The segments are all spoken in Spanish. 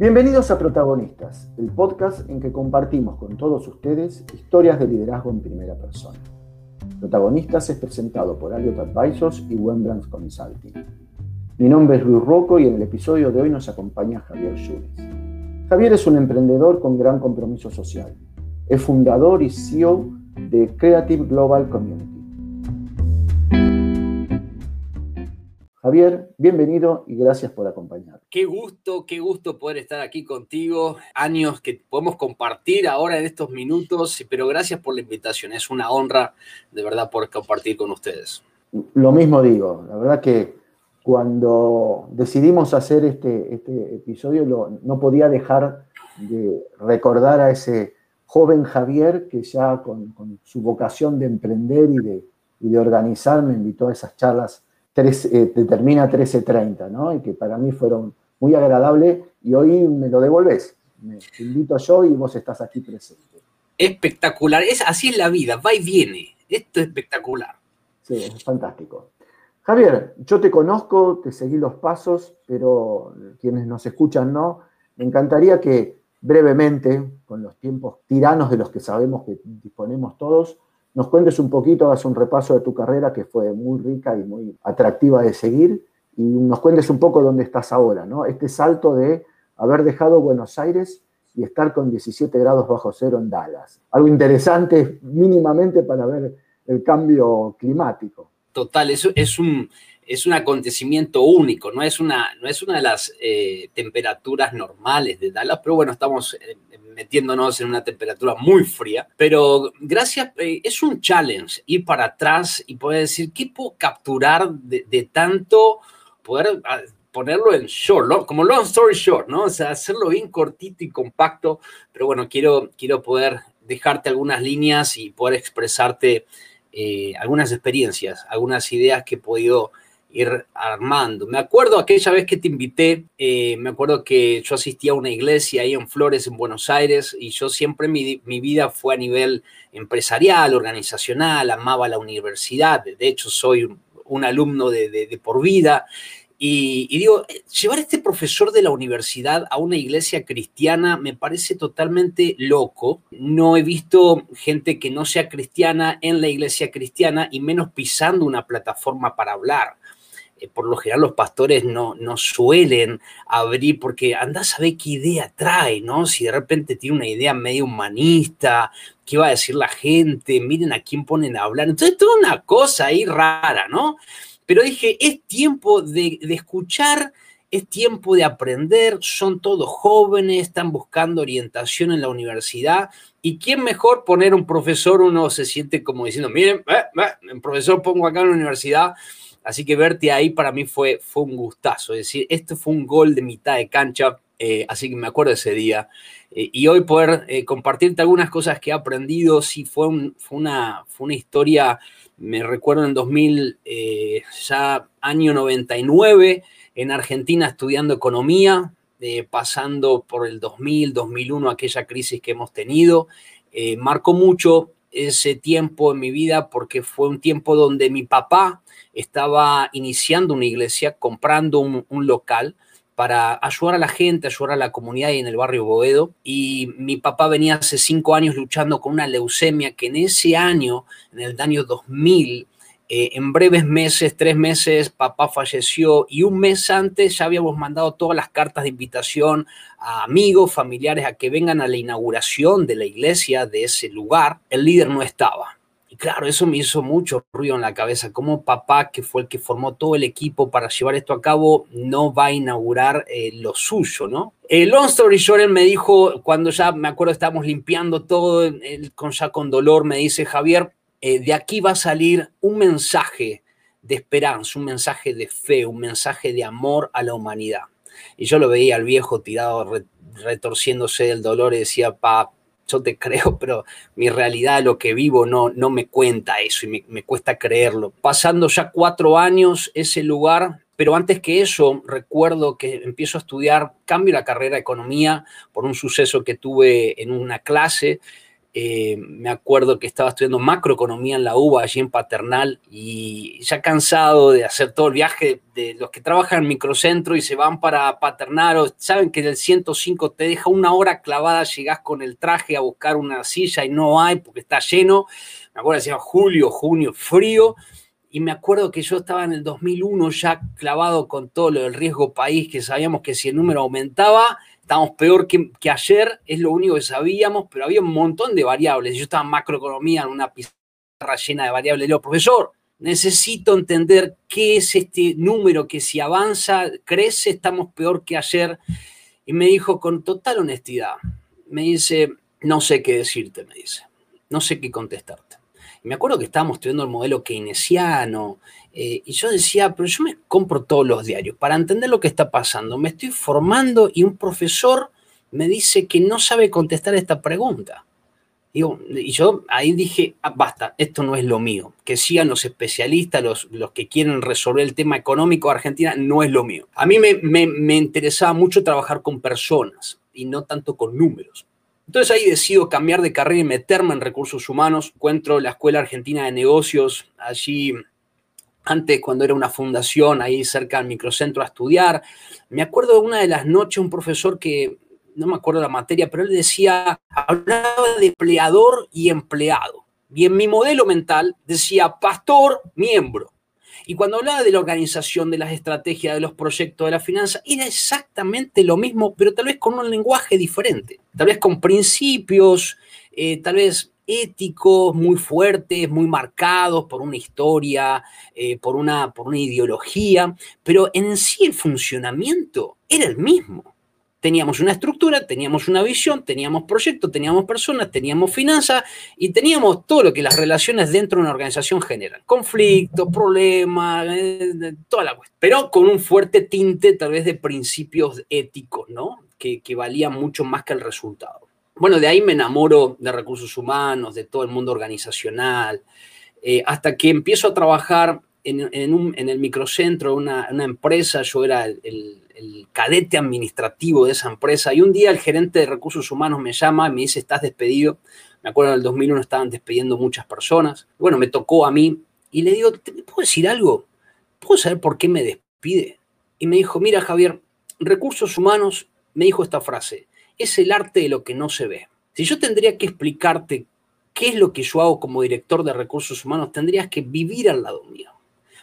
Bienvenidos a Protagonistas, el podcast en que compartimos con todos ustedes historias de liderazgo en primera persona. Protagonistas es presentado por Aliot Advisors y Wembrands Consulting. Mi nombre es Luis Rocco y en el episodio de hoy nos acompaña Javier Jules. Javier es un emprendedor con gran compromiso social. Es fundador y CEO de Creative Global Community Javier, bienvenido y gracias por acompañarnos. Qué gusto, qué gusto poder estar aquí contigo. Años que podemos compartir ahora en estos minutos, pero gracias por la invitación. Es una honra de verdad poder compartir con ustedes. Lo mismo digo, la verdad que cuando decidimos hacer este, este episodio no podía dejar de recordar a ese joven Javier que ya con, su vocación de emprender y de, y de organizar me invitó a esas charlas eh, termina 13.30, ¿no? Y que para mí fueron muy agradables y hoy me lo devolves. Me invito yo y vos estás aquí presente. Espectacular, es, así es la vida, va y viene. Esto es espectacular. Sí, es fantástico. Javier, yo te conozco, te seguí los pasos, pero quienes nos escuchan no. Me encantaría que brevemente, con los tiempos tiranos de los que sabemos que disponemos todos, nos cuentes un poquito, hagas un repaso de tu carrera que fue muy rica y muy atractiva de seguir y nos cuentes un poco dónde estás ahora, ¿no? Este salto de haber dejado Buenos Aires y estar con 17 grados bajo cero en Dallas. Algo interesante mínimamente para ver el cambio climático. Total, eso es un, es un acontecimiento único, no es una, no es una de las eh, temperaturas normales de Dallas, pero bueno, estamos metiéndonos en una temperatura muy fría, pero gracias, eh, es un challenge ir para atrás y poder decir, ¿qué puedo capturar de, tanto poder ah, ponerlo en short, como long story short, ¿no? O sea, hacerlo bien cortito y compacto, pero bueno, quiero, quiero poder dejarte algunas líneas y poder expresarte eh, algunas experiencias, algunas ideas que he podido ir armando. Me acuerdo aquella vez que te invité, eh, me acuerdo que yo asistía a una iglesia ahí en Flores, en Buenos Aires, y yo siempre mi, mi vida fue a nivel empresarial, organizacional, amaba la universidad, de hecho soy un, alumno de, de, por vida. Y, y, digo, llevar a este profesor de la universidad a una iglesia cristiana me parece totalmente loco. No he visto gente que no sea cristiana en la iglesia cristiana y menos pisando una plataforma para hablar. Eh, por lo general los pastores no, no suelen abrir porque andás a ver qué idea trae, ¿no? Si de repente tiene una idea medio humanista, qué va a decir la gente, miren a quién ponen a hablar. Entonces, toda una cosa ahí rara, ¿no? Pero dije, es tiempo de, escuchar, es tiempo de aprender, son todos jóvenes, están buscando orientación en la universidad. ¿Y quién mejor poner un profesor? Uno se siente como diciendo, miren, eh, eh, profesor pongo acá en la universidad Así que verte ahí para mí fue, fue un gustazo. Es decir, esto fue un gol de mitad de cancha, eh, así que me acuerdo ese día. Eh, y hoy poder eh, compartirte algunas cosas que he aprendido, sí, fue, fue, una, fue una historia, me recuerdo en 2000, ya año 99, en Argentina estudiando economía, pasando por el 2000, 2001, aquella crisis que hemos tenido. marcó mucho ese tiempo en mi vida porque fue un tiempo donde mi papá estaba iniciando una iglesia, comprando un, local para ayudar a la gente, ayudar a la comunidad y en el barrio Boedo. Y mi papá venía hace cinco años luchando con una leucemia que en ese año, en el año 2000, eh, en breves meses, tres meses, papá falleció y un mes antes ya habíamos mandado todas las cartas de invitación a amigos, familiares, a que vengan a la inauguración de la iglesia de ese lugar. El líder no estaba. Y claro, eso me hizo mucho ruido en la cabeza. Como papá, que fue el que formó todo el equipo para llevar esto a cabo, no va a inaugurar eh, lo suyo, ¿no? El long story short, me dijo, cuando ya me acuerdo estábamos limpiando todo, con, ya con dolor, me dice, Javier, eh, de aquí va a salir un mensaje de esperanza, un mensaje de fe, un mensaje de amor a la humanidad. Y yo lo veía al viejo tirado, retorciéndose del dolor y decía, pa, yo te creo, pero mi realidad, lo que vivo, no, no me cuenta eso y me, me cuesta creerlo. Pasando ya cuatro años, ese lugar pero antes que eso, recuerdo que empiezo a estudiar, cambio la carrera de economía por un suceso que tuve en una clase eh, me acuerdo que estaba estudiando macroeconomía en la UBA, allí en Paternal, y ya cansado de hacer todo el viaje de los que trabajan en microcentro y se van para Paternal, o saben que del 105 te deja una hora clavada, llegás con el traje a buscar una silla y no hay porque está lleno. Me acuerdo decía julio, junio, frío. Y me acuerdo que yo estaba en el 2001 ya clavado con todo lo del riesgo país, que sabíamos que si el número aumentaba, estábamos peor que, ayer, es lo único que sabíamos, pero había un montón de variables. Yo estaba en macroeconomía, en una pizarra llena de variables. Le digo, profesor, necesito entender qué es este número que si avanza, crece, estamos peor que ayer. Y me dijo con total honestidad, me dice, no sé qué decirte, me dice, no sé qué contestarte. Me acuerdo que estábamos estudiando el modelo keynesiano, eh, y yo decía, pero yo me compro todos los diarios para entender lo que está pasando. Me estoy formando y un profesor me dice que no sabe contestar esta pregunta. y yo ahí dije, ah, basta, esto no es lo mío. Que sigan los especialistas, los, los que quieren resolver el tema económico de Argentina, no es lo mío. A mí me, me, me interesaba mucho trabajar con personas y no tanto con números. Entonces ahí decido cambiar de carrera y meterme en recursos humanos. Encuentro la Escuela Argentina de Negocios allí antes cuando era una fundación ahí cerca del microcentro a estudiar. Me acuerdo de una de las noches un profesor que, no me acuerdo la materia, pero él decía, hablaba de empleador y empleado. Y en mi modelo mental decía pastor, miembro. Y cuando hablaba de la organización, de las estrategias, de los proyectos, de la finanza, era exactamente lo mismo, pero tal vez con un lenguaje diferente. Tal vez con principios, eh, tal vez éticos muy fuertes, muy marcados por una historia, eh, por, una, por una ideología, pero en sí el funcionamiento era el mismo. Teníamos una estructura, teníamos una visión, teníamos proyectos, teníamos personas, teníamos finanzas y teníamos todo lo que las relaciones dentro de una organización generan. Conflictos, problemas, eh, toda la cuestión. Pero con un fuerte tinte tal vez de principios éticos, ¿no? Que, que valían mucho más que el resultado bueno, de ahí me enamoro de recursos humanos, de todo el mundo organizacional, eh, hasta que empiezo a trabajar en, el microcentro de una, empresa, yo era el, cadete administrativo de esa empresa, y un día el gerente de recursos humanos me llama y me dice, estás despedido. Me acuerdo en el 2001 estaban despidiendo muchas personas. Bueno, me tocó a mí y le digo, ¿te puedo decir algo? ¿Puedo saber por qué me despide? Y me dijo, mira Javier, recursos humanos me dijo esta frase, es el arte de lo que no se ve. Si yo tendría que explicarte qué es lo que yo hago como director de recursos humanos, tendrías que vivir al lado mío.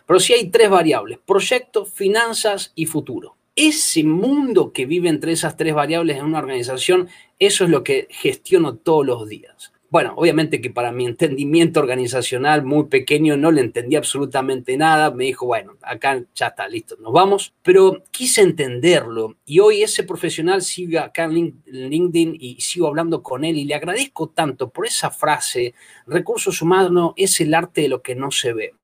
Pero si hay tres variables, proyecto, finanzas y futuro. Ese mundo que vive entre esas tres variables en una organización, eso es lo que gestiono todos los días. Bueno, obviamente que para mi entendimiento organizacional muy pequeño no le entendí absolutamente nada. Me dijo, bueno, acá ya está, listo, nos vamos. Pero quise entenderlo y hoy ese profesional sigue acá en LinkedIn y sigo hablando con él y le agradezco tanto por esa frase, recursos humanos es el arte de lo que no se ve.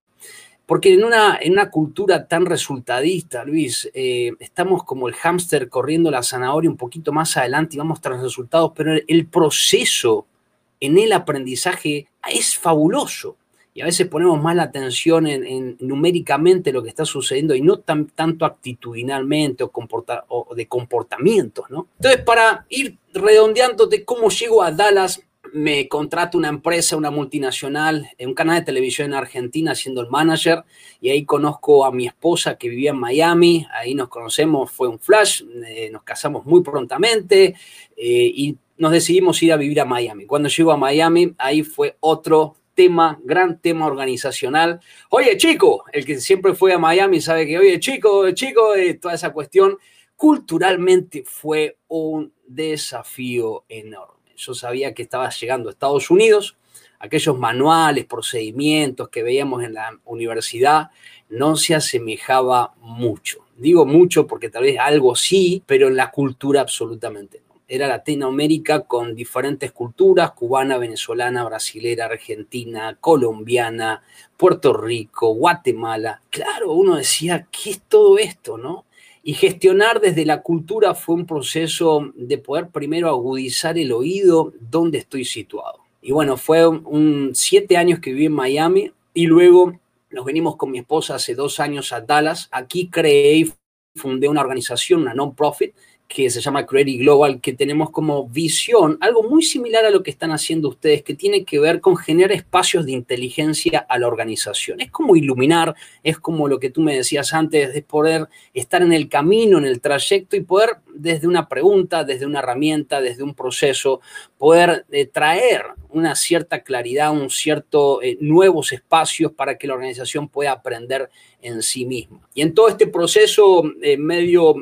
Porque en una, en una cultura tan resultadista, Luis, eh, estamos como el hámster corriendo la zanahoria un poquito más adelante y vamos tras resultados, pero el proceso en el aprendizaje es fabuloso. Y a veces ponemos más la atención en, numéricamente lo que está sucediendo y no tan, tanto actitudinalmente o, o de comportamientos, ¿no? Entonces, para ir redondeando de cómo llego a Dallas, me contrata una empresa, una multinacional, en un canal de televisión en Argentina siendo el manager y ahí conozco a mi esposa que vivía en Miami, ahí nos conocemos, fue un flash, eh, nos casamos muy prontamente eh, y nos decidimos ir a vivir a Miami. Cuando llego a Miami, ahí fue otro tema, gran tema organizacional. Oye, chico, el que siempre fue a Miami sabe que, oye, chico, chico, eh, toda esa cuestión, culturalmente fue un desafío enorme. Yo sabía que estaba llegando a Estados Unidos, aquellos manuales, procedimientos que veíamos en la universidad, no se asemejaba mucho. Digo mucho porque tal vez algo sí, pero en la cultura absolutamente no era Latinoamérica con diferentes culturas, cubana, venezolana, brasilera, argentina, colombiana, Puerto Rico, Guatemala. Claro, uno decía, ¿qué es todo esto, no? Y gestionar desde la cultura fue un proceso de poder primero agudizar el oído dónde estoy situado. Y bueno, fue siete años que viví en Miami y luego nos venimos con mi esposa hace dos años a Dallas. Aquí creé y fundé una organización, una non-profit, que se llama Creative Global, que tenemos como visión algo muy similar a lo que están haciendo ustedes, que tiene que ver con generar espacios de inteligencia a la organización. Es como iluminar, es como lo que tú me decías antes, de poder estar en el camino, en el trayecto y poder desde una pregunta, desde una herramienta, desde un proceso, poder eh, traer una cierta claridad, un cierto eh, nuevos espacios para que la organización pueda aprender en sí misma. Y en todo este proceso eh, medio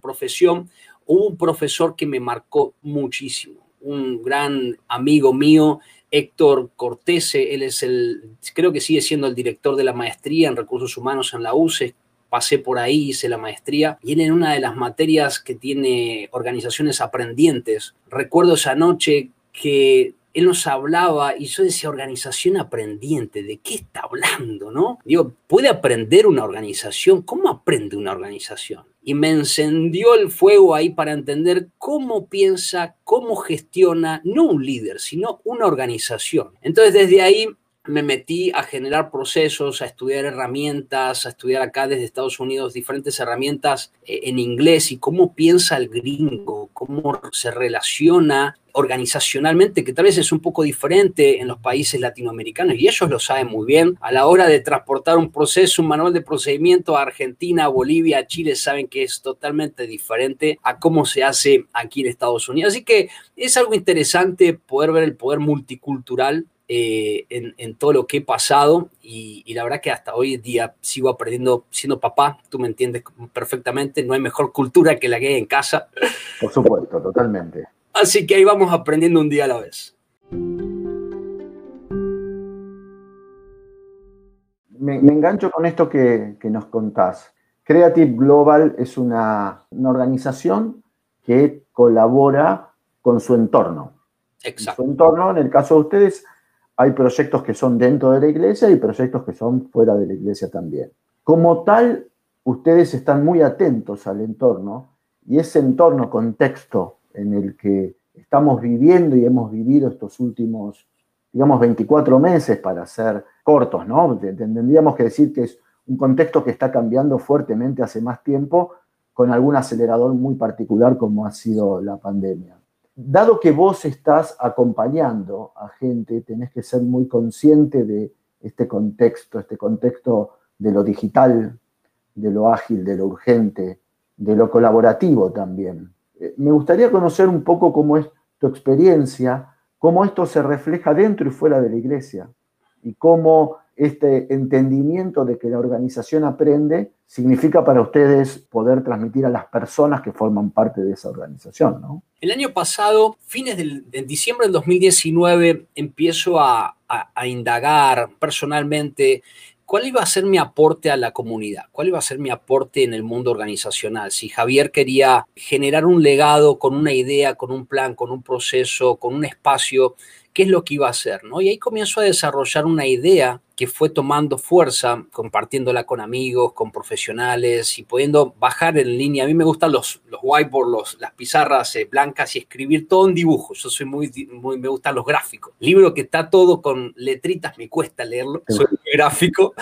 profesión, Hubo un profesor que me marcó muchísimo, un gran amigo mío, Héctor Cortese, él es el, creo que sigue siendo el director de la maestría en recursos humanos en la UCE, pasé por ahí, hice la maestría, y en una de las materias que tiene organizaciones aprendientes, recuerdo esa noche que él nos hablaba y yo decía, organización aprendiente, ¿de qué está hablando, no? Digo, ¿puede aprender una organización? ¿Cómo aprende una organización? Y me encendió el fuego ahí para entender cómo piensa, cómo gestiona, no un líder, sino una organización. Entonces, desde ahí me metí a generar procesos, a estudiar herramientas, a estudiar acá desde Estados Unidos diferentes herramientas eh, en inglés y cómo piensa el gringo, cómo se relaciona organizacionalmente, que tal vez es un poco diferente en los países latinoamericanos y ellos lo saben muy bien. A la hora de transportar un proceso, un manual de procedimiento a Argentina, Bolivia, Chile, saben que es totalmente diferente a cómo se hace aquí en Estados Unidos. Así que es algo interesante poder ver el poder multicultural eh, en, todo lo que he pasado y, la verdad que hasta hoy día sigo aprendiendo siendo papá, tú me entiendes perfectamente, no hay mejor cultura que la que hay en casa. Por supuesto, totalmente. Así que ahí vamos aprendiendo un día a la vez. Me, engancho con esto que, nos contás. Creative Global es una, una organización que colabora con su entorno. Exacto. Su entorno, en el caso de ustedes, hay proyectos que son dentro de la iglesia y proyectos que son fuera de la iglesia también. Como tal, ustedes están muy atentos al entorno y ese entorno, contexto en el que estamos viviendo y hemos vivido estos últimos, digamos, 24 meses para ser cortos, ¿no? Tendríamos que decir que es un contexto que está cambiando fuertemente hace más tiempo con algún acelerador muy particular como ha sido la pandemia dado que vos estás acompañando a gente, tenés que ser muy consciente de este contexto, este contexto de lo digital, de lo ágil, de lo urgente, de lo colaborativo también. Eh, me gustaría conocer un poco cómo es tu experiencia, cómo esto se refleja dentro y fuera de la iglesia y cómo este entendimiento de que la organización aprende significa para ustedes poder transmitir a las personas que forman parte de esa organización. El año pasado, fines del, de diciembre del 2019, empiezo a, a indagar personalmente ¿cuál iba a ser mi aporte a la comunidad? ¿Cuál iba a ser mi aporte en el mundo organizacional? Si Javier quería generar un legado con una idea, con un plan, con un proceso, con un espacio, ¿qué es lo que iba a hacer? ¿no? Y ahí comienzo a desarrollar una idea que fue tomando fuerza, compartiéndola con amigos, con profesionales y pudiendo bajar en línea. A mí me gustan los, los whiteboards, las pizarras eh, blancas y escribir todo en dibujos. Yo soy muy, muy, me gustan los gráficos. Libro que está todo con letritas, me cuesta leerlo. Soy gráfico.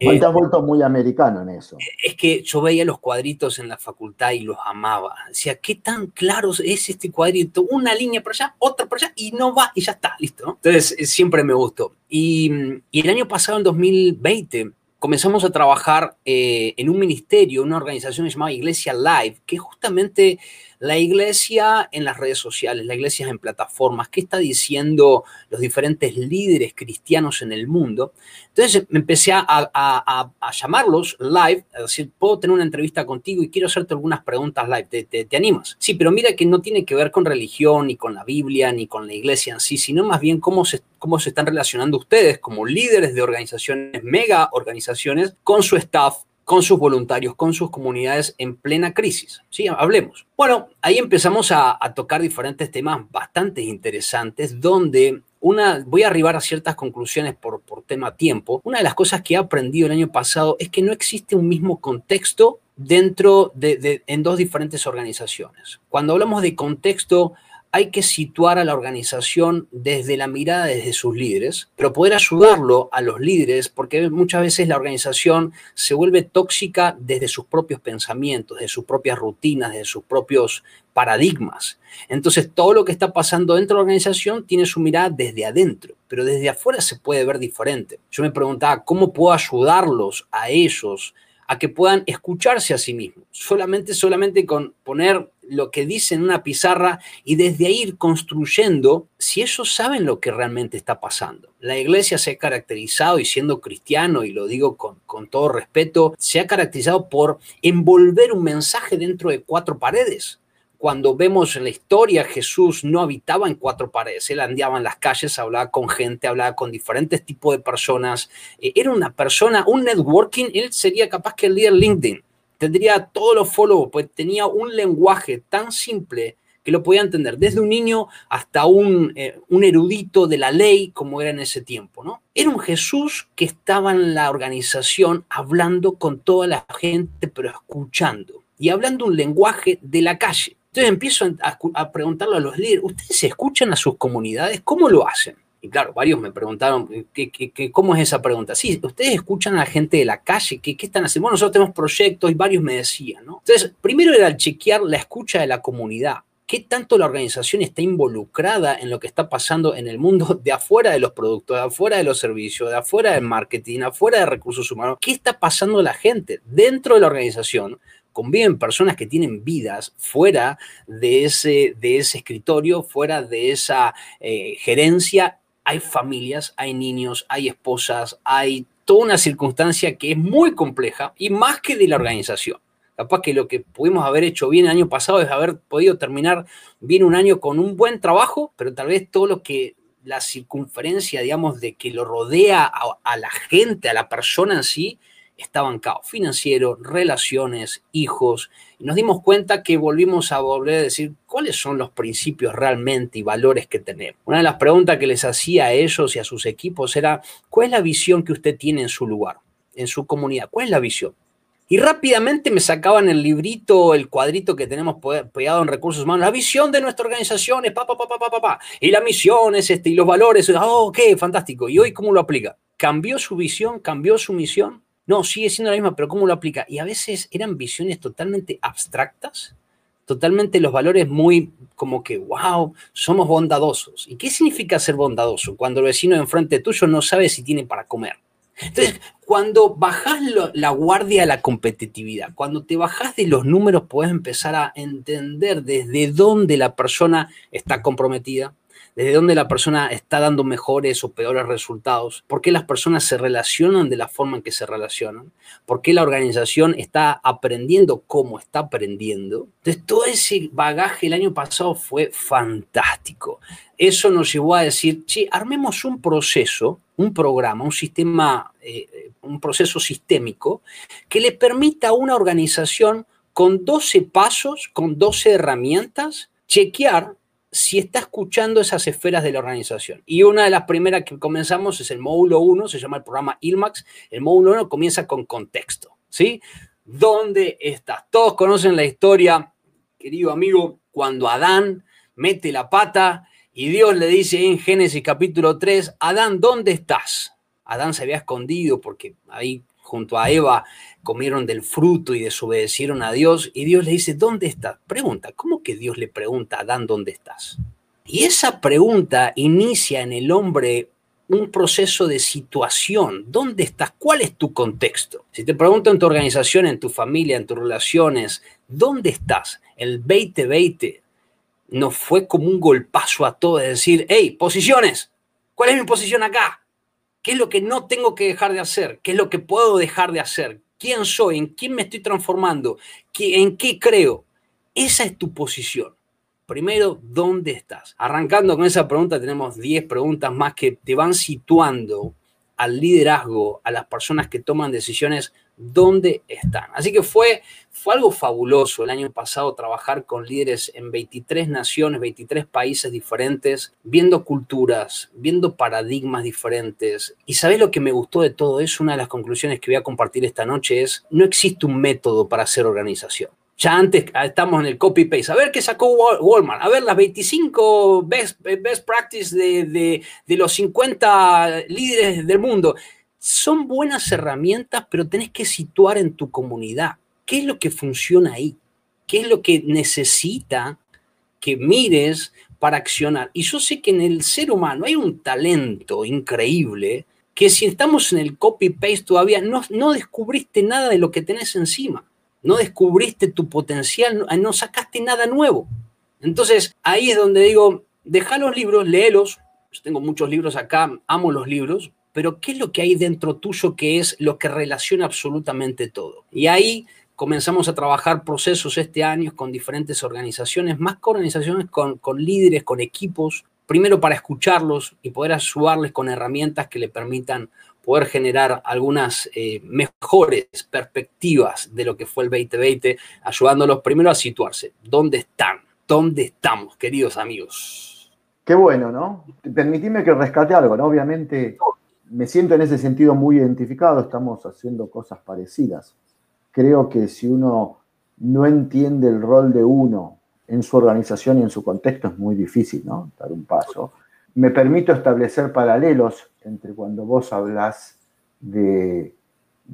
Te has vuelto muy americano en eso. Es que yo veía los cuadritos en la facultad y los amaba. Decía, ¿qué tan claro es este cuadrito? Una línea por allá, otra por allá y no va y ya está, listo. Entonces, eh, siempre me gustó. Y, y el año pasado pasado, en 2020, comenzamos a trabajar eh, en un ministerio, una organización llamada Iglesia Live, que justamente la iglesia en las redes sociales, la iglesia en plataformas, qué está diciendo los diferentes líderes cristianos en el mundo. Entonces me empecé a, llamarlos live, a decir, puedo tener una entrevista contigo y quiero hacerte algunas preguntas live, ¿Te, animas? Sí, pero mira que no tiene que ver con religión, ni con la Biblia, ni con la iglesia en sí, sino más bien cómo se están relacionando ustedes como líderes de organizaciones, mega organizaciones, con su staff, con sus voluntarios, con sus comunidades en plena crisis. Sí, hablemos. Bueno, ahí empezamos a, tocar diferentes temas bastante interesantes donde una, voy a arribar a ciertas conclusiones por, por tema tiempo. Una de las cosas que he aprendido el año pasado es que no existe un mismo contexto dentro de, en dos diferentes organizaciones. Cuando hablamos de contexto, hay que situar a la organización desde la mirada desde sus líderes, pero poder ayudarlo a los líderes, porque muchas veces la organización se vuelve tóxica desde sus propios pensamientos, desde sus propias rutinas, desde sus propios paradigmas. Entonces, todo lo que está pasando dentro de la organización tiene su mirada desde adentro, pero desde afuera se puede ver diferente. Yo me preguntaba, ¿cómo puedo ayudarlos a ellos a que puedan escucharse a sí mismos? Solamente, solamente con poner lo que dice en una pizarra y desde ahí ir construyendo si ellos saben lo que realmente está pasando. La iglesia se ha caracterizado, y siendo cristiano, y lo digo con, todo respeto, se ha caracterizado por envolver un mensaje dentro de cuatro paredes. Cuando vemos en la historia, Jesús no habitaba en cuatro paredes, él andaba en las calles, hablaba con gente, hablaba con diferentes tipos de personas, eh, era una persona, un networking, él sería capaz que el líder LinkedIn, tendría todos los followers, pues tenía un lenguaje tan simple que lo podía entender, desde un niño hasta un, eh, un erudito de la ley, como era en ese tiempo, ¿no? Era un Jesús que estaba en la organización hablando con toda la gente, pero escuchando, y hablando un lenguaje de la calle entonces empiezo a, preguntarle a los líderes, ¿ustedes escuchan a sus comunidades? ¿Cómo lo hacen? Y claro, varios me preguntaron, ¿qué, cómo es esa pregunta? Sí, ustedes escuchan a la gente de la calle, ¿qué, están haciendo? Bueno, nosotros tenemos proyectos y varios me decían, ¿no? Entonces, primero era chequear la escucha de la comunidad. ¿Qué tanto la organización está involucrada en lo que está pasando en el mundo de afuera de los productos, de afuera de los servicios, de afuera del marketing, afuera de recursos humanos? ¿Qué está pasando la gente dentro de la organización? conviven personas que tienen vidas fuera de ese, de ese escritorio, fuera de esa eh, gerencia. Hay familias, hay niños, hay esposas, hay toda una circunstancia que es muy compleja y más que de la organización. Capaz que lo que pudimos haber hecho bien el año pasado es haber podido terminar bien un año con un buen trabajo, pero tal vez todo lo que la circunferencia, digamos, de que lo rodea a, a la gente, a la persona en sí, estaba caos financiero, relaciones, hijos, y nos dimos cuenta que volvimos a volver a decir cuáles son los principios realmente y valores que tenemos. Una de las preguntas que les hacía a ellos y a sus equipos era, ¿cuál es la visión que usted tiene en su lugar, en su comunidad? ¿Cuál es la visión? Y rápidamente me sacaban el librito, el cuadrito que tenemos pegado en recursos humanos. La visión de nuestra organización es pa, pa, pa, pa, pa, pa, Y la misión es este, y los valores. Oh, ok, fantástico. ¿Y hoy cómo lo aplica? ¿Cambió su visión? ¿Cambió su misión? No, sigue siendo la misma, pero ¿cómo lo aplica? Y a veces eran visiones totalmente abstractas, totalmente los valores muy como que, wow, somos bondadosos. ¿Y qué significa ser bondadoso? Cuando el vecino de enfrente tuyo no sabe si tiene para comer. Entonces, cuando bajas la guardia a la competitividad, cuando te bajas de los números, puedes empezar a entender desde dónde la persona está comprometida, desde dónde la persona está dando mejores o peores resultados, por qué las personas se relacionan de la forma en que se relacionan, por qué la organización está aprendiendo cómo está aprendiendo. Entonces, todo ese bagaje el año pasado fue fantástico. Eso nos llevó a decir, che, armemos un proceso, un programa, un sistema, eh, un proceso sistémico que le permita a una organización con 12 pasos, con 12 herramientas, chequear si está escuchando esas esferas de la organización. Y una de las primeras que comenzamos es el módulo 1, se llama el programa ILMAX. El módulo 1 comienza con contexto, ¿sí? ¿Dónde estás? Todos conocen la historia, querido amigo, cuando Adán mete la pata y Dios le dice en Génesis capítulo 3, Adán, ¿dónde estás? Adán se había escondido porque ahí junto a Eva comieron del fruto y desobedecieron a Dios y Dios le dice, ¿dónde estás? Pregunta, ¿cómo que Dios le pregunta a Adán dónde estás? Y esa pregunta inicia en el hombre un proceso de situación. ¿Dónde estás? ¿Cuál es tu contexto? Si te pregunto en tu organización, en tu familia, en tus relaciones, ¿dónde estás? El 2020 nos fue como un golpazo a todo de decir, hey, posiciones, ¿cuál es mi posición acá? ¿Qué es lo que no tengo que dejar de hacer? ¿Qué es lo que puedo dejar de hacer? ¿Quién soy? ¿En quién me estoy transformando? ¿En qué creo? Esa es tu posición. Primero, ¿dónde estás? Arrancando con esa pregunta, tenemos 10 preguntas más que te van situando al liderazgo, a las personas que toman decisiones, dónde están. Así que fue, fue algo fabuloso el año pasado trabajar con líderes en 23 naciones, 23 países diferentes, viendo culturas, viendo paradigmas diferentes. Y sabes lo que me gustó de todo eso? Una de las conclusiones que voy a compartir esta noche es, no existe un método para hacer organización Ya antes ah, estamos en el copy-paste. A ver qué sacó Walmart. A ver las 25 best, best practice de, de los 50 líderes del mundo. Son buenas herramientas, pero tenés que situar en tu comunidad. ¿Qué es lo que funciona ahí? ¿Qué es lo que necesita que mires para accionar? Y yo sé que en el ser humano hay un talento increíble que si estamos en el copy-paste todavía, no, no descubriste nada de lo que tenés encima, no descubriste tu potencial, no, sacaste nada nuevo. Entonces, ahí es donde digo, deja los libros, léelos. Yo tengo muchos libros acá, amo los libros, pero ¿qué es lo que hay dentro tuyo que es lo que relaciona absolutamente todo? Y ahí comenzamos a trabajar procesos este año con diferentes organizaciones, más que organizaciones, con, con líderes, con equipos, primero para escucharlos y poder ayudarles con herramientas que le permitan poder generar algunas eh, mejores perspectivas de lo que fue el 2020, ayudándolos primero a situarse. ¿Dónde están? ¿Dónde estamos, queridos amigos? Qué bueno, ¿no? Permitime que rescate algo, ¿no? Obviamente me siento en ese sentido muy identificado, estamos haciendo cosas parecidas. Creo que si uno no entiende el rol de uno en su organización y en su contexto es muy difícil, ¿no? Dar un paso. Me permito establecer paralelos entre cuando vos hablas de,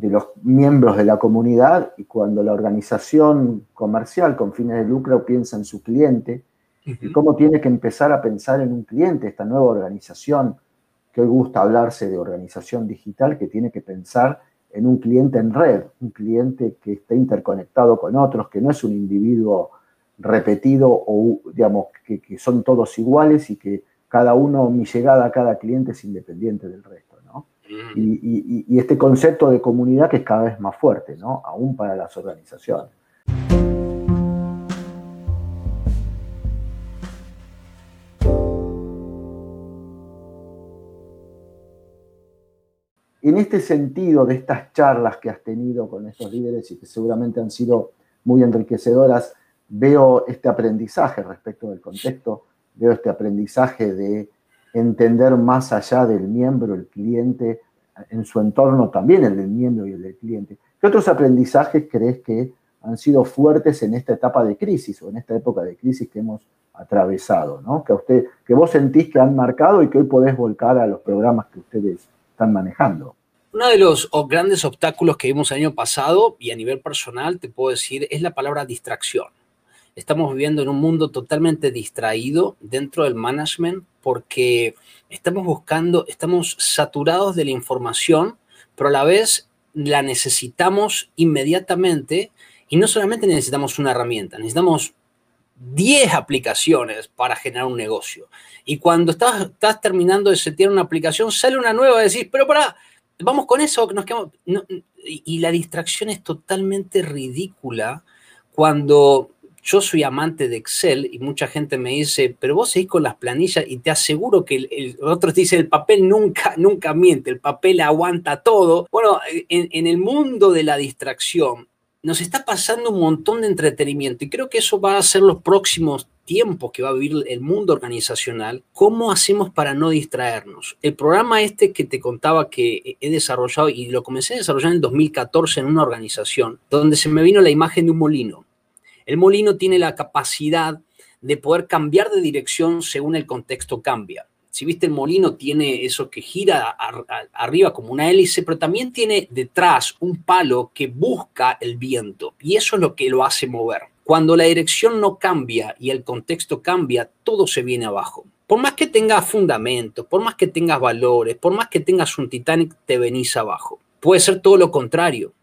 los miembros de la comunidad y cuando la organización comercial con fines de lucro piensa en su cliente y cómo tiene que empezar a pensar en un cliente, esta nueva organización, que hoy gusta hablarse de organización digital, que tiene que pensar en un cliente en red, un cliente que esté interconectado con otros, que no es un individuo repetido o, digamos, que, son todos iguales y que cada uno, mi llegada a cada cliente es independiente del resto, ¿no? Mm. Y, este concepto de comunidad que es cada vez más fuerte, ¿no? Aún para las organizaciones. En este sentido de estas charlas que has tenido con estos líderes y que seguramente han sido muy enriquecedoras, veo este aprendizaje respecto del contexto, veo este aprendizaje de entender más allá del miembro, el cliente, en su entorno también el del miembro y el del cliente. ¿Qué otros aprendizajes crees que han sido fuertes en esta etapa de crisis o en esta época de crisis que hemos atravesado, ¿no? que, usted, que vos sentís que han marcado y que hoy podés volcar a los programas que ustedes están manejando? Uno de los grandes obstáculos que vimos el año pasado y a nivel personal, te puedo decir, es la palabra distracción estamos viviendo en un mundo totalmente distraído dentro del management porque estamos buscando, estamos saturados de la información, pero a la vez la necesitamos inmediatamente y no solamente necesitamos una herramienta, necesitamos 10 aplicaciones para generar un negocio. Y cuando estás, terminando de setear una aplicación, sale una nueva y decís, pero para, vamos con eso, quedamos... y la distracción es totalmente ridícula cuando yo soy amante de Excel y mucha gente me dice, pero vos seguís con las planillas y te aseguro que el, otros dicen, el papel nunca, nunca miente, el papel aguanta todo. Bueno, en, en el mundo de la distracción nos está pasando un montón de entretenimiento y creo que eso va a ser los próximos tiempos que va a vivir el mundo organizacional, ¿cómo hacemos para no distraernos? El programa este que te contaba que he desarrollado y lo comencé a desarrollar en el 2014 en una organización, donde se me vino la imagen de un molino. El molino tiene la capacidad de poder cambiar de dirección según el contexto cambia. Si viste, el molino tiene eso que gira arriba como una hélice, pero también tiene detrás un palo que busca el viento y eso es lo que lo hace mover. Cuando la dirección no cambia y el contexto cambia, todo se viene abajo. Por más que tengas fundamentos, por más que tengas valores, por más que tengas un Titanic, te venís abajo. Puede ser todo lo contrario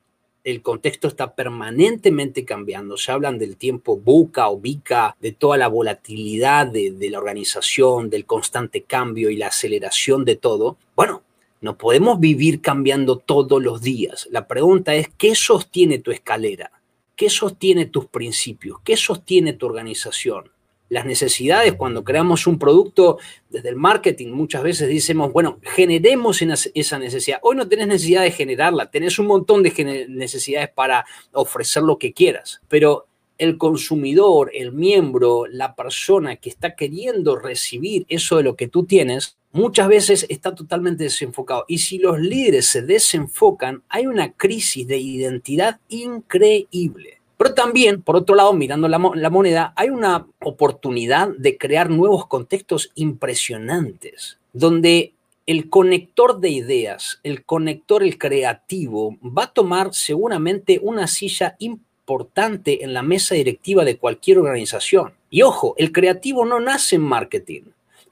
el contexto está permanentemente cambiando. Se hablan del tiempo buca o bica, de toda la volatilidad de, la organización, del constante cambio y la aceleración de todo. Bueno, no podemos vivir cambiando todos los días. La pregunta es, ¿qué sostiene tu escalera? ¿Qué sostiene tus principios? ¿Qué sostiene tu organización? Las necesidades, cuando creamos un producto desde el marketing, muchas veces decimos, bueno, generemos esa necesidad. Hoy no tenés necesidad de generarla, tenés un montón de necesidades para ofrecer lo que quieras, pero el consumidor, el miembro, la persona que está queriendo recibir eso de lo que tú tienes, muchas veces está totalmente desenfocado. Y si los líderes se desenfocan, hay una crisis de identidad increíble. Pero también, por otro lado, mirando la, moneda, hay una oportunidad de crear nuevos contextos impresionantes, donde el conector de ideas, el conector, el creativo, va a tomar seguramente una silla importante en la mesa directiva de cualquier organización. Y ojo, el creativo no nace en marketing.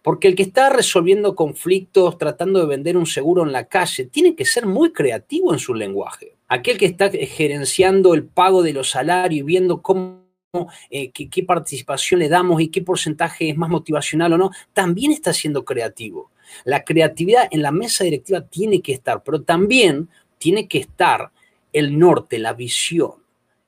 Porque el que está resolviendo conflictos, tratando de vender un seguro en la calle, tiene que ser muy creativo en su lenguaje. Aquel que está gerenciando el pago de los salarios y viendo cómo, eh, qué, qué participación le damos y qué porcentaje es más motivacional o no, también está siendo creativo. La creatividad en la mesa directiva tiene que estar, pero también tiene que estar el norte, la visión.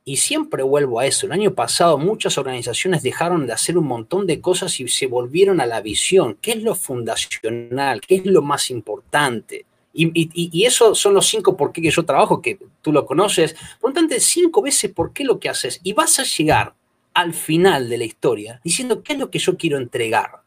Y siempre vuelvo a eso. El año pasado muchas organizaciones dejaron de hacer un montón de cosas y se volvieron a la visión. ¿Qué es lo fundacional? ¿Qué es lo más importante? Y, y, eso son los cinco por qué que yo trabajo, que tú lo conoces. Pregúntate cinco veces por qué lo que haces. Y vas a llegar al final de la historia diciendo qué es lo que yo quiero entregar.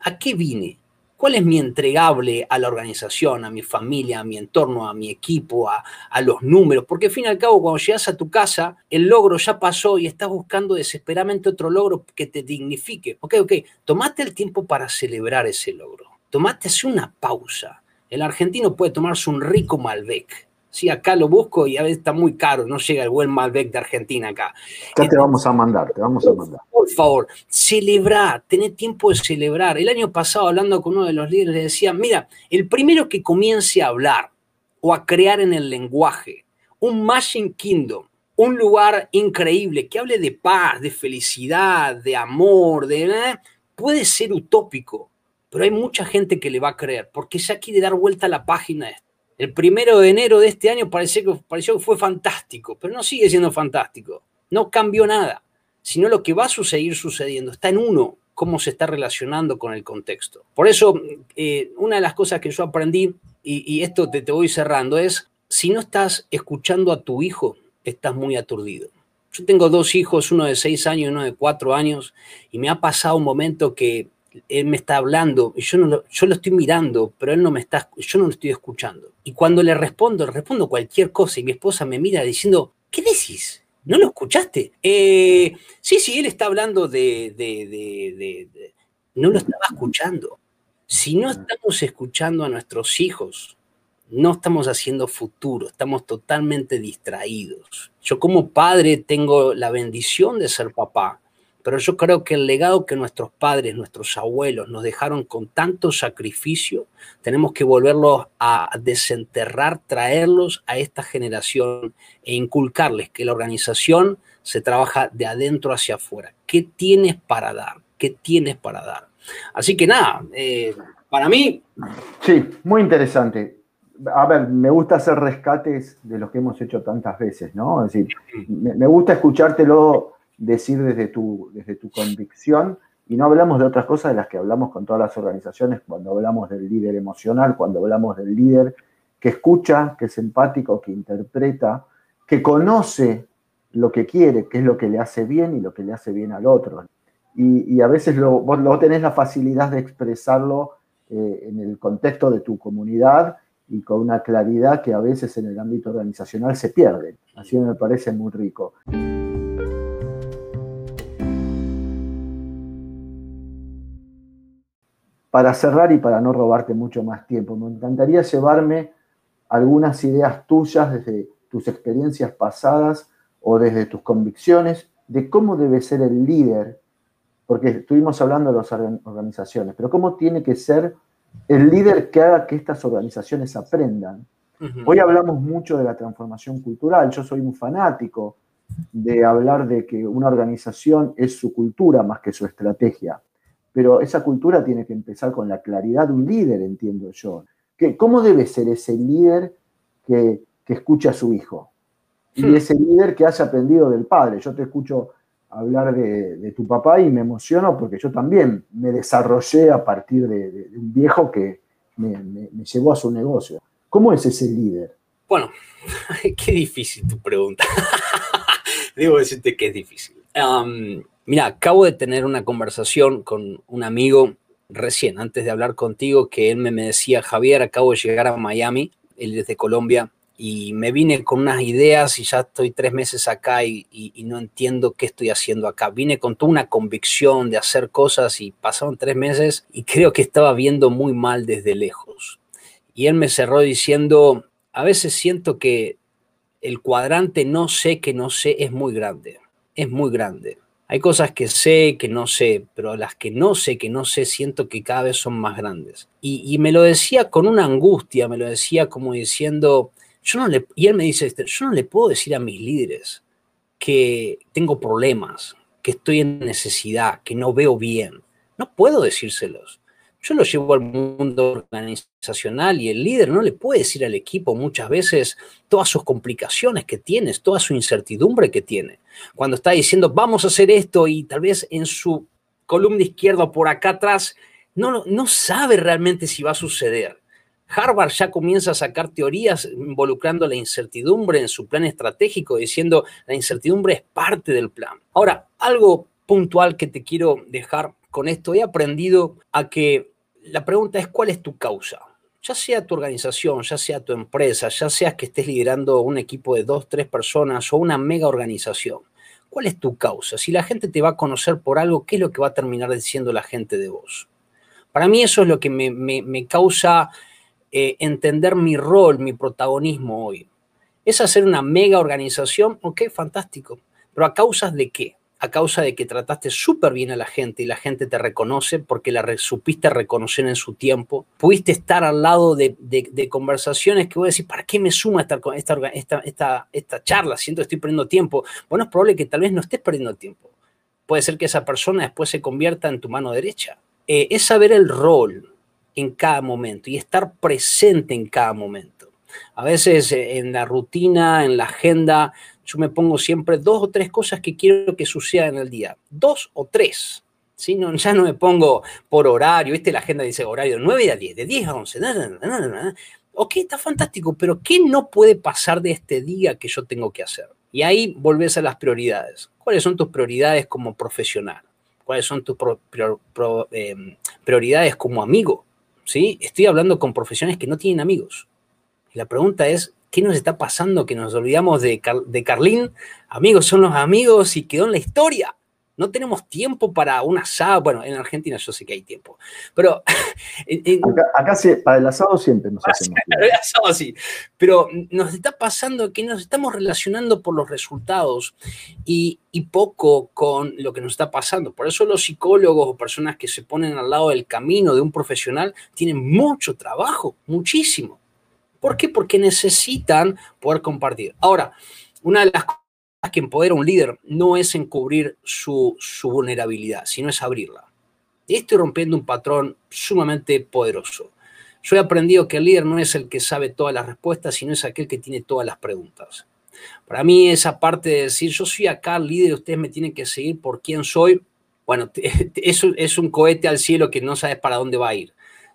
¿A qué vine? ¿Cuál es mi entregable a la organización, a mi familia, a mi entorno, a mi equipo, a, los números? Porque al fin y al cabo, cuando llegas a tu casa, el logro ya pasó y estás buscando desesperadamente otro logro que te dignifique. Ok, ok, tomate el tiempo para celebrar ese logro. Tomate una pausa. El argentino puede tomarse un rico Malbec Sí, acá lo busco y a veces está muy caro, no llega el buen Malbec de Argentina acá. Acá te vamos a mandar, te vamos a mandar. Por favor, celebrar, tener tiempo de celebrar. El año pasado, hablando con uno de los líderes, le decía, mira, el primero que comience a hablar o a crear en el lenguaje un Machine Kingdom, un lugar increíble que hable de paz, de felicidad, de amor, de... ¿eh? puede ser utópico, pero hay mucha gente que le va a creer, porque ya quiere dar vuelta a la página el primero de enero de este año pareció que, pareció fue fantástico, pero no sigue siendo fantástico. No cambió nada, sino lo que va a seguir sucediendo. Está en uno, cómo se está relacionando con el contexto. Por eso, eh, una de las cosas que yo aprendí, y, esto te, te voy cerrando, es, si no estás escuchando a tu hijo, estás muy aturdido. Yo tengo dos hijos, uno de seis años y uno de cuatro años, y me ha pasado un momento que él me está hablando y yo, no lo, yo lo estoy mirando, pero él no me está, yo no lo estoy escuchando. Y cuando le respondo, respondo cualquier cosa y mi esposa me mira diciendo, ¿qué decís? ¿No lo escuchaste? Eh, sí, sí, él está hablando de, No lo estaba escuchando. Si no estamos escuchando a nuestros hijos, no estamos haciendo futuro, estamos totalmente distraídos. Yo como padre tengo la bendición de ser papá, pero yo creo que el legado que nuestros padres, nuestros abuelos nos dejaron con tanto sacrificio, tenemos que volverlos a desenterrar, traerlos a esta generación e inculcarles que la organización se trabaja de adentro hacia afuera. ¿Qué tienes para dar? ¿Qué tienes para dar? Así que nada, eh, para mí... Sí, muy interesante. A ver, me gusta hacer rescates de los que hemos hecho tantas veces, ¿no? Es decir, me, gusta escuchártelo decir desde tu, desde tu convicción y no hablamos de otras cosas de las que hablamos con todas las organizaciones cuando hablamos del líder emocional, cuando hablamos del líder que escucha, que es empático, que interpreta, que conoce lo que quiere, qué es lo que le hace bien y lo que le hace bien al otro. Y, a veces lo, vos, tenés la facilidad de expresarlo eh, en el contexto de tu comunidad y con una claridad que a veces en el ámbito organizacional se pierde. Así me parece muy rico. Para cerrar y para no robarte mucho más tiempo, me encantaría llevarme algunas ideas tuyas desde tus experiencias pasadas o desde tus convicciones de cómo debe ser el líder, porque estuvimos hablando de las organizaciones, pero cómo tiene que ser el líder que haga que estas organizaciones aprendan. Hoy hablamos mucho de la transformación cultural, yo soy un fanático de hablar de que una organización es su cultura más que su estrategia pero esa cultura tiene que empezar con la claridad de un líder, entiendo yo. ¿Cómo debe ser ese líder que, escucha a su hijo? Y hmm. ese líder que haya aprendido del padre. Yo te escucho hablar de, tu papá y me emociono porque yo también me desarrollé a partir de, un viejo que me, llevó a su negocio. ¿Cómo es ese líder? Bueno, qué difícil tu pregunta. Debo decirte que es difícil. Mira, acabo de tener una conversación con un amigo recién, antes de hablar contigo, que él me, decía, Javier, acabo de llegar a Miami, él es de Colombia, y me vine con unas ideas y ya estoy tres meses acá y, no entiendo qué estoy haciendo acá. Vine con toda una convicción de hacer cosas y pasaron tres meses y creo que estaba viendo muy mal desde lejos. Y él me cerró diciendo, a veces siento que el cuadrante no sé que no sé es muy grande, es muy grande. Hay cosas que sé, que no sé, pero las que no sé, que no sé, siento que cada vez son más grandes. Y, me lo decía con una angustia, me lo decía como diciendo, yo no le, y él me dice, este, yo no le puedo decir a mis líderes que tengo problemas, que estoy en necesidad, que no veo bien. No puedo decírselos. Yo lo llevo al mundo organizacional y el líder no le puede decir al equipo muchas veces todas sus complicaciones que tienes, toda su incertidumbre que tiene. Cuando está diciendo, vamos a hacer esto y tal vez en su columna izquierda por acá atrás, no, no sabe realmente si va a suceder. Harvard ya comienza a sacar teorías involucrando la incertidumbre en su plan estratégico, diciendo la incertidumbre es parte del plan. Ahora, algo puntual que te quiero dejar con esto, he aprendido a que la pregunta es cuál es tu causa. Ya sea tu organización, ya sea tu empresa, ya sea que estés liderando un equipo de dos, tres personas o una mega organización. ¿Cuál es tu causa? Si la gente te va a conocer por algo, ¿qué es lo que va a terminar diciendo la gente de vos? Para mí eso es lo que me, me causa eh, entender mi rol, mi protagonismo hoy. ¿Es hacer una mega organización? Ok, fantástico. Pero a causa de qué? A causa de que trataste súper bien a la gente y la gente te reconoce porque la supiste reconocer en su tiempo. Pudiste estar al lado de, conversaciones que voy a decir, ¿para qué me suma esta, esta, esta, esta charla? Siento que estoy perdiendo tiempo. Bueno, es probable que tal vez no estés perdiendo tiempo. Puede ser que esa persona después se convierta en tu mano derecha. Eh, es saber el rol, en cada momento y estar presente en cada momento. A veces eh, en la rutina, en la agenda, yo me pongo siempre dos o tres cosas que quiero que sucedan en el día. Dos o tres. ¿sí? Ya no me pongo por horario. ¿Viste? La agenda dice horario 9 a 10, de 10 a 11. ok, está fantástico, pero ¿qué no puede pasar de este día que yo tengo que hacer? Y ahí volvés a las prioridades. ¿Cuáles son tus prioridades como profesional? ¿Cuáles son tus eh, prioridades como amigo? ¿sí? Estoy hablando con profesionales que no tienen amigos. La pregunta es, ¿qué nos está pasando que nos olvidamos de, de Carlín? Amigos son los amigos y quedó en la historia no tenemos tiempo para un asado. Bueno, en Argentina yo sé que hay tiempo, pero... acá, para el asado siempre nos hacemos el asado sí, pero nos está pasando que nos estamos relacionando por los resultados y, y, poco con lo que nos está pasando. Por eso los psicólogos o personas que se ponen al lado del camino de un profesional tienen mucho trabajo, muchísimo. ¿Por qué? Porque necesitan poder compartir. Ahora, una de las cosas que empodera un líder no es encubrir su, su vulnerabilidad, sino es abrirla. Y estoy rompiendo un patrón sumamente poderoso. Yo he aprendido que el líder no es el que sabe todas las respuestas, sino es aquel que tiene todas las preguntas. Para mí esa parte de decir, yo soy acá el líder, ustedes me tienen que seguir por quién soy, bueno, eso es un cohete al cielo que no sabes para dónde va a ir.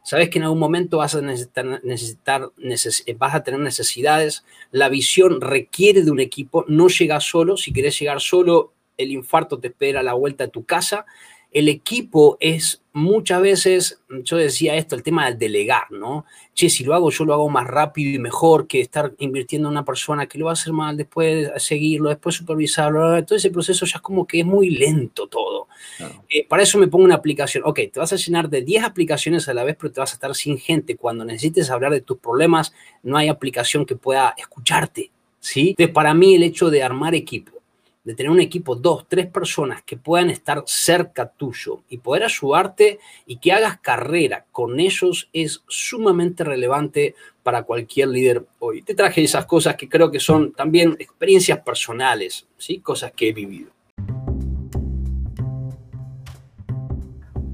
Sabes que en algún momento vas a necesitar, necesitar vas a tener necesidades. La visión requiere de un equipo, no llega solo. Si quieres llegar solo, el infarto te espera a la vuelta de tu casa el equipo es muchas veces, yo decía esto, el tema del delegar, ¿no? Che, si lo hago, yo lo hago más rápido y mejor que estar invirtiendo en una persona que lo va a hacer mal, después seguirlo, después supervisarlo. Todo ese proceso ya es como que es muy lento todo. Eh, para eso me pongo una aplicación. Ok, te vas a llenar de 10 aplicaciones a la vez, pero te vas a estar sin gente. Cuando necesites hablar de tus problemas, no hay aplicación que pueda escucharte, ¿sí? Entonces, para mí el hecho de armar equipo, de tener un equipo, dos, tres personas que puedan estar cerca tuyo y poder ayudarte y que hagas carrera con ellos es sumamente relevante para cualquier líder hoy. Te traje esas cosas que creo que son también experiencias personales, ¿sí? cosas que he vivido.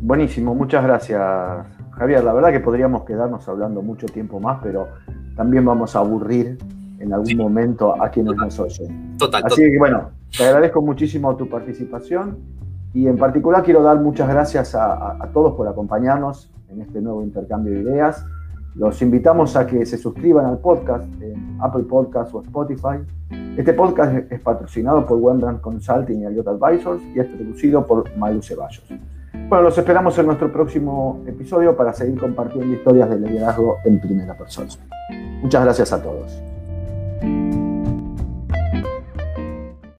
Buenísimo, muchas gracias Javier. La verdad que podríamos quedarnos hablando mucho tiempo más, pero también vamos a aburrir en algún momento a quienes nos oyen. Total. Así que bueno, te agradezco muchísimo tu participación y en particular quiero dar muchas gracias a, todos por acompañarnos en este nuevo intercambio de ideas. Los invitamos a que se suscriban al podcast en Apple Podcasts o Spotify. Este podcast es patrocinado por Wendland Consulting y Aliot Advisors y es producido por Malu Ceballos. Bueno, los esperamos en nuestro próximo episodio para seguir compartiendo historias de liderazgo en primera persona. Muchas gracias a todos.